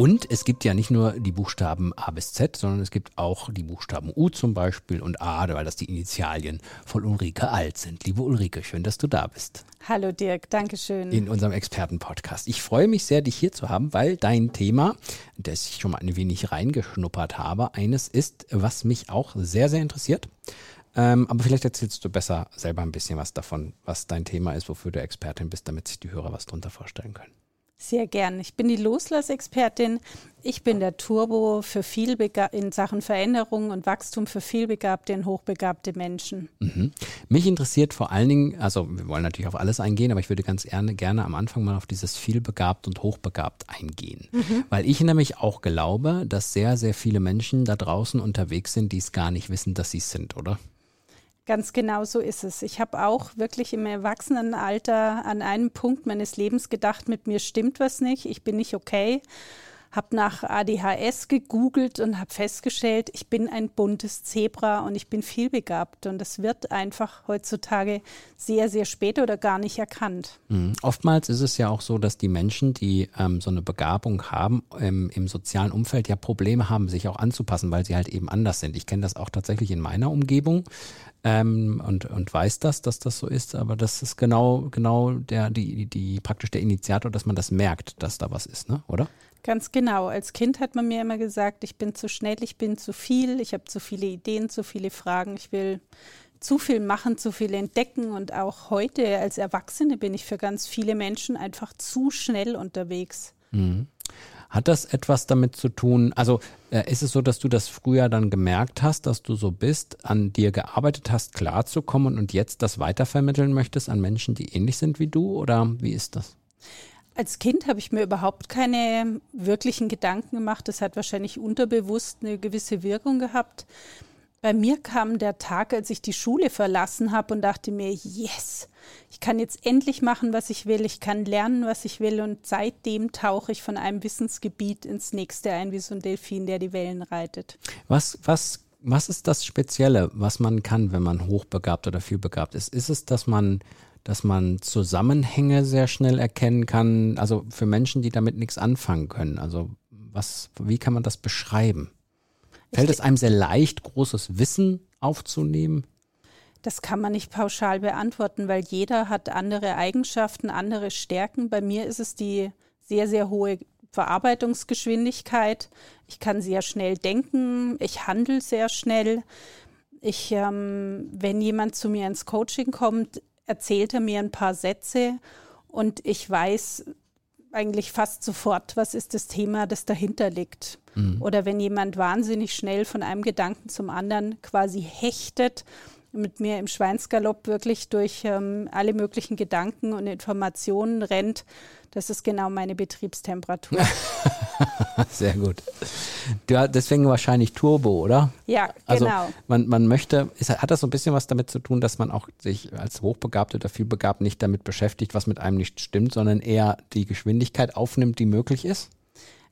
Und es gibt ja nicht nur die Buchstaben A bis Z, sondern es gibt auch die Buchstaben U zum Beispiel und A, weil das die Initialien von Ulrike Alt sind. Liebe Ulrike, schön, dass du da bist. Hallo Dirk, danke schön. In unserem Expertenpodcast. Ich freue mich sehr, dich hier zu haben, weil dein Thema, das ich schon mal ein wenig reingeschnuppert habe, eines ist, was mich auch sehr, sehr interessiert. Ähm, aber vielleicht erzählst du besser selber ein bisschen was davon, was dein Thema ist, wofür du Expertin bist, damit sich die Hörer was drunter vorstellen können. Sehr gern. Ich bin die Loslassexpertin. Ich bin der Turbo für viel in Sachen Veränderung und Wachstum für vielbegabte und hochbegabte Menschen. Mhm. Mich interessiert vor allen Dingen, also wir wollen natürlich auf alles eingehen, aber ich würde ganz gerne, gerne am Anfang mal auf dieses vielbegabt und hochbegabt eingehen. Mhm. Weil ich nämlich auch glaube, dass sehr, sehr viele Menschen da draußen unterwegs sind, die es gar nicht wissen, dass sie es sind, oder? Ganz genau so ist es. Ich habe auch wirklich im Erwachsenenalter an einem Punkt meines Lebens gedacht, mit mir stimmt was nicht, ich bin nicht okay habe nach ADHS gegoogelt und habe festgestellt, ich bin ein buntes Zebra und ich bin vielbegabt. Und das wird einfach heutzutage sehr, sehr spät oder gar nicht erkannt. Mhm. Oftmals ist es ja auch so, dass die Menschen, die ähm, so eine Begabung haben, ähm, im sozialen Umfeld ja Probleme haben, sich auch anzupassen, weil sie halt eben anders sind. Ich kenne das auch tatsächlich in meiner Umgebung. Ähm, und, und weiß das, dass das so ist, aber das ist genau, genau der, die, die, praktisch der Initiator, dass man das merkt, dass da was ist, ne? oder? Ganz genau. Als Kind hat man mir immer gesagt, ich bin zu schnell, ich bin zu viel, ich habe zu viele Ideen, zu viele Fragen, ich will zu viel machen, zu viel entdecken. Und auch heute als Erwachsene bin ich für ganz viele Menschen einfach zu schnell unterwegs. Mhm. Hat das etwas damit zu tun, also äh, ist es so, dass du das früher dann gemerkt hast, dass du so bist, an dir gearbeitet hast, klarzukommen und jetzt das weitervermitteln möchtest an Menschen, die ähnlich sind wie du oder wie ist das? Als Kind habe ich mir überhaupt keine wirklichen Gedanken gemacht. Das hat wahrscheinlich unterbewusst eine gewisse Wirkung gehabt. Bei mir kam der Tag, als ich die Schule verlassen habe und dachte mir, yes, ich kann jetzt endlich machen, was ich will, ich kann lernen, was ich will und seitdem tauche ich von einem Wissensgebiet ins nächste ein, wie so ein Delfin, der die Wellen reitet. Was, was, was ist das Spezielle, was man kann, wenn man hochbegabt oder vielbegabt ist? Ist es, dass man dass man Zusammenhänge sehr schnell erkennen kann, also für Menschen, die damit nichts anfangen können. Also was, wie kann man das beschreiben? Fällt es einem sehr leicht, großes Wissen aufzunehmen? Das kann man nicht pauschal beantworten, weil jeder hat andere Eigenschaften, andere Stärken. Bei mir ist es die sehr, sehr hohe Verarbeitungsgeschwindigkeit. Ich kann sehr schnell denken, ich handle sehr schnell. Ich, ähm, wenn jemand zu mir ins Coaching kommt, erzählt er mir ein paar Sätze und ich weiß eigentlich fast sofort, was ist das Thema, das dahinter liegt. Mhm. Oder wenn jemand wahnsinnig schnell von einem Gedanken zum anderen quasi hechtet mit mir im Schweinsgalopp wirklich durch ähm, alle möglichen Gedanken und Informationen rennt. Das ist genau meine Betriebstemperatur. Sehr gut. Du, deswegen wahrscheinlich Turbo, oder? Ja, also genau. Man, man möchte, ist, hat das so ein bisschen was damit zu tun, dass man auch sich als hochbegabt oder vielbegabt nicht damit beschäftigt, was mit einem nicht stimmt, sondern eher die Geschwindigkeit aufnimmt, die möglich ist?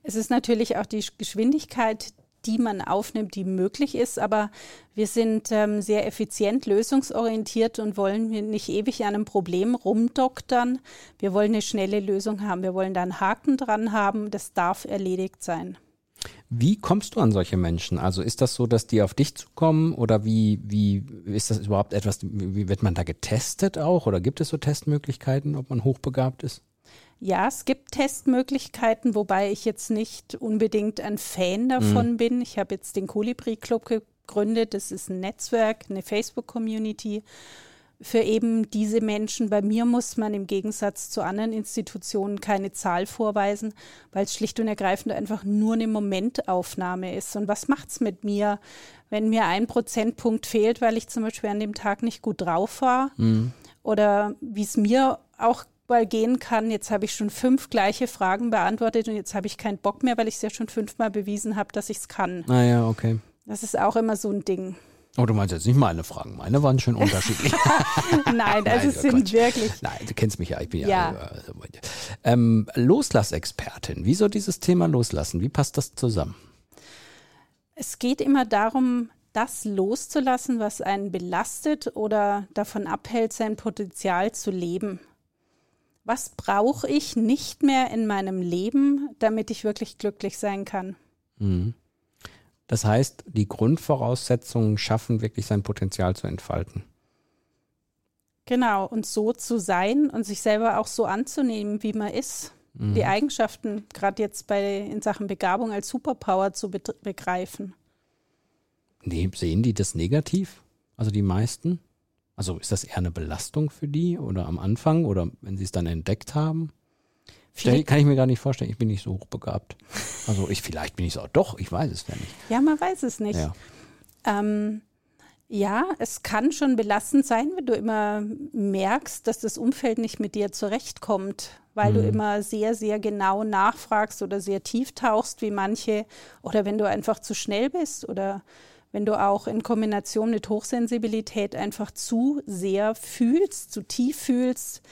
Es ist natürlich auch die Geschwindigkeit, die man aufnimmt, die möglich ist. Aber wir sind ähm, sehr effizient, lösungsorientiert und wollen nicht ewig an einem Problem rumdoktern. Wir wollen eine schnelle Lösung haben. Wir wollen da einen Haken dran haben. Das darf erledigt sein. Wie kommst du an solche Menschen? Also ist das so, dass die auf dich zukommen oder wie, wie ist das überhaupt etwas, wie wird man da getestet auch oder gibt es so Testmöglichkeiten, ob man hochbegabt ist? Ja, es gibt Testmöglichkeiten, wobei ich jetzt nicht unbedingt ein Fan davon mhm. bin. Ich habe jetzt den Kolibri Club gegründet. Das ist ein Netzwerk, eine Facebook-Community für eben diese Menschen. Bei mir muss man im Gegensatz zu anderen Institutionen keine Zahl vorweisen, weil es schlicht und ergreifend einfach nur eine Momentaufnahme ist. Und was macht es mit mir, wenn mir ein Prozentpunkt fehlt, weil ich zum Beispiel an dem Tag nicht gut drauf war? Mhm. Oder wie es mir auch Fußball gehen kann. Jetzt habe ich schon fünf gleiche Fragen beantwortet und jetzt habe ich keinen Bock mehr, weil ich es ja schon fünfmal bewiesen habe, dass ich es kann. Ah ja, okay. Das ist auch immer so ein Ding. Oh, du meinst jetzt nicht meine Fragen. Meine waren schon unterschiedlich. Nein, also es sind Quatsch. wirklich. Nein, du kennst mich ja. Ich bin ja. ja äh, ähm, Loslassexpertin. Wieso dieses Thema Loslassen? Wie passt das zusammen? Es geht immer darum, das loszulassen, was einen belastet oder davon abhält, sein Potenzial zu leben. Was brauche ich nicht mehr in meinem Leben, damit ich wirklich glücklich sein kann? Mhm. Das heißt, die Grundvoraussetzungen schaffen, wirklich sein Potenzial zu entfalten. Genau, und so zu sein und sich selber auch so anzunehmen, wie man ist. Mhm. Die Eigenschaften, gerade jetzt bei in Sachen Begabung als Superpower zu be begreifen. Nee, sehen die das negativ? Also die meisten? Also ist das eher eine Belastung für die oder am Anfang oder wenn sie es dann entdeckt haben? Stell, kann ich mir gar nicht vorstellen. Ich bin nicht so hochbegabt. Also ich vielleicht bin ich so. Doch, ich weiß es ja nicht. Ja, man weiß es nicht. Ja. Ähm, ja, es kann schon belastend sein, wenn du immer merkst, dass das Umfeld nicht mit dir zurechtkommt, weil mhm. du immer sehr, sehr genau nachfragst oder sehr tief tauchst wie manche oder wenn du einfach zu schnell bist oder wenn du auch in Kombination mit Hochsensibilität einfach zu sehr fühlst, zu tief fühlst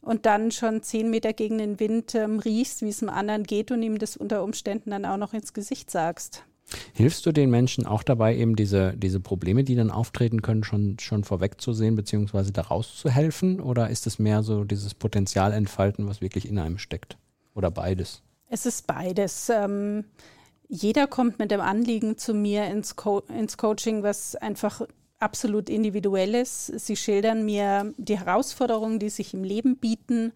und dann schon zehn Meter gegen den Wind ähm, riechst, wie es dem anderen geht und ihm das unter Umständen dann auch noch ins Gesicht sagst. Hilfst du den Menschen auch dabei, eben diese, diese Probleme, die dann auftreten können, schon, schon vorwegzusehen, beziehungsweise daraus zu helfen? Oder ist es mehr so dieses Potenzial entfalten, was wirklich in einem steckt? Oder beides? Es ist beides. Ähm, jeder kommt mit dem Anliegen zu mir ins, Co ins Coaching, was einfach absolut individuelles. Sie schildern mir die Herausforderungen, die sich im Leben bieten.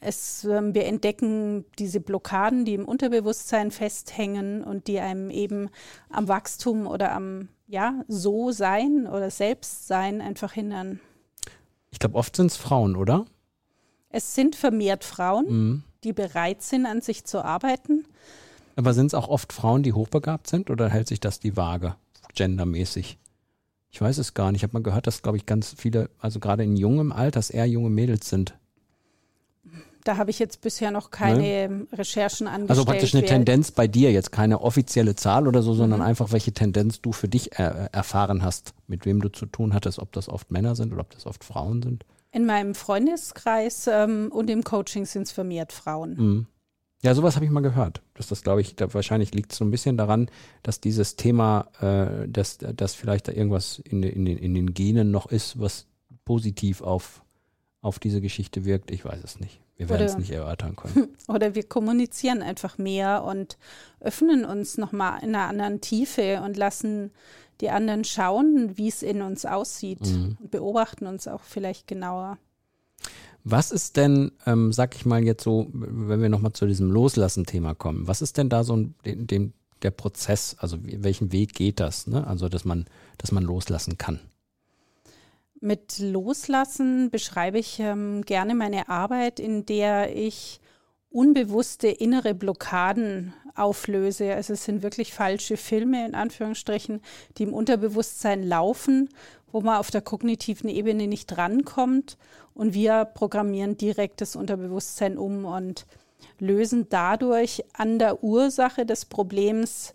Es, äh, wir entdecken diese Blockaden, die im Unterbewusstsein festhängen und die einem eben am Wachstum oder am ja, So-Sein oder Selbstsein einfach hindern. Ich glaube, oft sind es Frauen, oder? Es sind vermehrt Frauen, mhm. die bereit sind, an sich zu arbeiten. Aber sind es auch oft Frauen, die hochbegabt sind oder hält sich das die Waage, gendermäßig? Ich weiß es gar nicht. Ich habe mal gehört, dass, glaube ich, ganz viele, also gerade in jungem Alter, eher junge Mädels sind. Da habe ich jetzt bisher noch keine ne? Recherchen angestellt. Also praktisch eine Tendenz bei dir, jetzt keine offizielle Zahl oder so, sondern mhm. einfach, welche Tendenz du für dich er erfahren hast, mit wem du zu tun hattest, ob das oft Männer sind oder ob das oft Frauen sind. In meinem Freundeskreis ähm, und im Coaching sind es vermehrt Frauen. Mhm. Ja, sowas habe ich mal gehört. Dass das, glaube ich, da wahrscheinlich liegt es so ein bisschen daran, dass dieses Thema, äh, dass, dass vielleicht da irgendwas in, in, den, in den Genen noch ist, was positiv auf, auf diese Geschichte wirkt. Ich weiß es nicht. Wir werden es nicht erörtern können. Oder wir kommunizieren einfach mehr und öffnen uns nochmal in einer anderen Tiefe und lassen die anderen schauen, wie es in uns aussieht mhm. und beobachten uns auch vielleicht genauer. Was ist denn, ähm, sag ich mal jetzt so, wenn wir nochmal zu diesem Loslassen-Thema kommen, was ist denn da so ein, den, den, der Prozess, also welchen Weg geht das, ne? also dass man, dass man loslassen kann? Mit Loslassen beschreibe ich ähm, gerne meine Arbeit, in der ich unbewusste innere Blockaden auflöse. Also es sind wirklich falsche Filme in Anführungsstrichen, die im Unterbewusstsein laufen wo man auf der kognitiven Ebene nicht drankommt. Und wir programmieren direkt das Unterbewusstsein um und lösen dadurch an der Ursache des Problems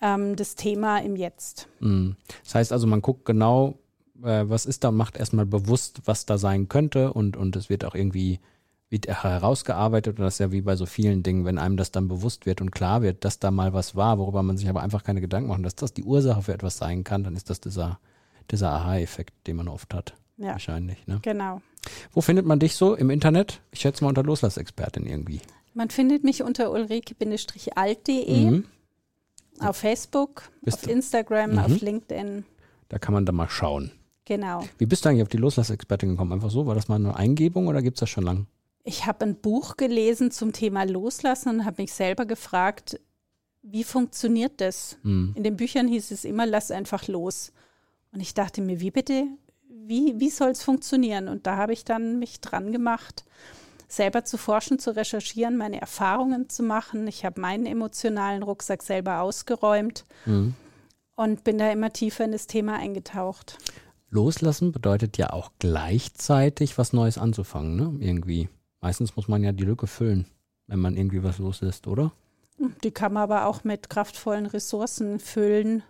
ähm, das Thema im Jetzt. Mhm. Das heißt also, man guckt genau, äh, was ist da, macht erstmal bewusst, was da sein könnte und, und es wird auch irgendwie wird herausgearbeitet und das ist ja wie bei so vielen Dingen, wenn einem das dann bewusst wird und klar wird, dass da mal was war, worüber man sich aber einfach keine Gedanken macht, dass das die Ursache für etwas sein kann, dann ist das dieser dieser Aha-Effekt, den man oft hat. Ja. Wahrscheinlich. Ne? Genau. Wo findet man dich so im Internet? Ich schätze mal unter Loslassexpertin irgendwie. Man findet mich unter ulrike-alt.de mhm. auf Facebook, bist auf Instagram, mhm. auf LinkedIn. Da kann man da mal schauen. Genau. Wie bist du eigentlich auf die Loslassexpertin gekommen? Einfach so? War das mal eine Eingebung oder gibt es das schon lange? Ich habe ein Buch gelesen zum Thema Loslassen und habe mich selber gefragt, wie funktioniert das? Mhm. In den Büchern hieß es immer, lass einfach los. Und ich dachte mir, wie bitte, wie, wie soll es funktionieren? Und da habe ich dann mich dran gemacht, selber zu forschen, zu recherchieren, meine Erfahrungen zu machen. Ich habe meinen emotionalen Rucksack selber ausgeräumt mhm. und bin da immer tiefer in das Thema eingetaucht. Loslassen bedeutet ja auch gleichzeitig was Neues anzufangen, ne? Irgendwie. Meistens muss man ja die Lücke füllen, wenn man irgendwie was loslässt, oder? Die kann man aber auch mit kraftvollen Ressourcen füllen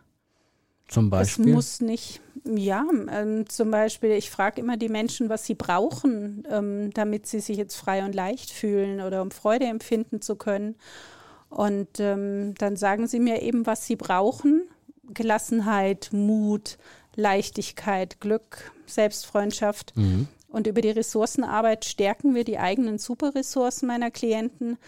Zum Beispiel? Es muss nicht, ja, ähm, zum Beispiel, ich frage immer die Menschen, was sie brauchen, ähm, damit sie sich jetzt frei und leicht fühlen oder um Freude empfinden zu können. Und ähm, dann sagen sie mir eben, was sie brauchen. Gelassenheit, Mut, Leichtigkeit, Glück, Selbstfreundschaft. Mhm. Und über die Ressourcenarbeit stärken wir die eigenen Superressourcen meiner Klienten.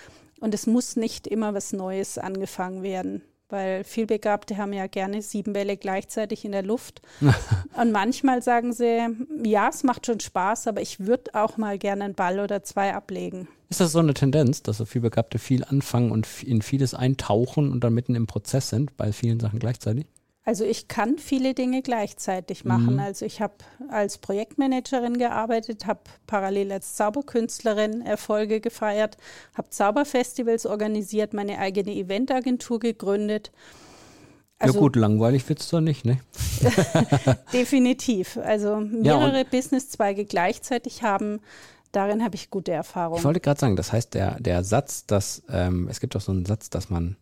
Und es muss nicht immer was Neues angefangen werden weil vielbegabte haben ja gerne sieben Bälle gleichzeitig in der Luft. und manchmal sagen sie, ja, es macht schon Spaß, aber ich würde auch mal gerne einen Ball oder zwei ablegen. Ist das so eine Tendenz, dass so vielbegabte viel anfangen und in vieles eintauchen und dann mitten im Prozess sind bei vielen Sachen gleichzeitig? Also ich kann viele Dinge gleichzeitig machen. Mhm. Also ich habe als Projektmanagerin gearbeitet, habe parallel als Zauberkünstlerin Erfolge gefeiert, habe Zauberfestivals organisiert, meine eigene Eventagentur gegründet. Also, ja gut, langweilig wird es doch nicht, ne? Definitiv. Also mehrere ja, Businesszweige gleichzeitig haben, darin habe ich gute Erfahrungen. Ich wollte gerade sagen, das heißt, der, der Satz, dass ähm, es gibt doch so einen Satz, dass man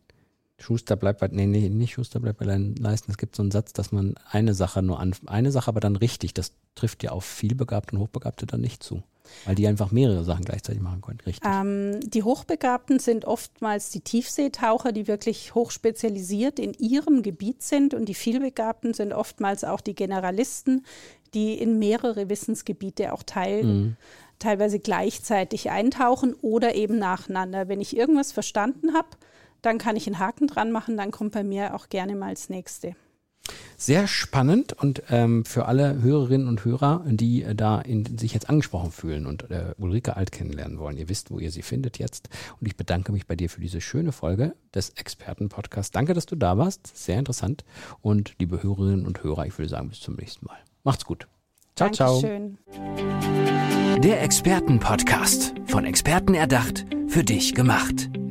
Schuster bleibt bei, nee, nee, nicht Schuster bleibt bei Leisten. Es gibt so einen Satz, dass man eine Sache nur an, eine Sache aber dann richtig. Das trifft ja auf vielbegabte und Hochbegabte dann nicht zu. Weil die einfach mehrere Sachen gleichzeitig machen können, richtig. Ähm, die Hochbegabten sind oftmals die Tiefseetaucher, die wirklich hochspezialisiert in ihrem Gebiet sind. Und die vielbegabten sind oftmals auch die Generalisten, die in mehrere Wissensgebiete auch teilen. Mhm teilweise gleichzeitig eintauchen oder eben nacheinander. Wenn ich irgendwas verstanden habe, dann kann ich einen Haken dran machen, dann kommt bei mir auch gerne mal das nächste. Sehr spannend und ähm, für alle Hörerinnen und Hörer, die äh, da in, sich jetzt angesprochen fühlen und äh, Ulrike Alt kennenlernen wollen. Ihr wisst, wo ihr sie findet jetzt. Und ich bedanke mich bei dir für diese schöne Folge des Expertenpodcasts. Danke, dass du da warst. Sehr interessant. Und liebe Hörerinnen und Hörer, ich würde sagen, bis zum nächsten Mal. Macht's gut. Ciao, Dankeschön. ciao. Der Expertenpodcast. Von Experten erdacht, für dich gemacht.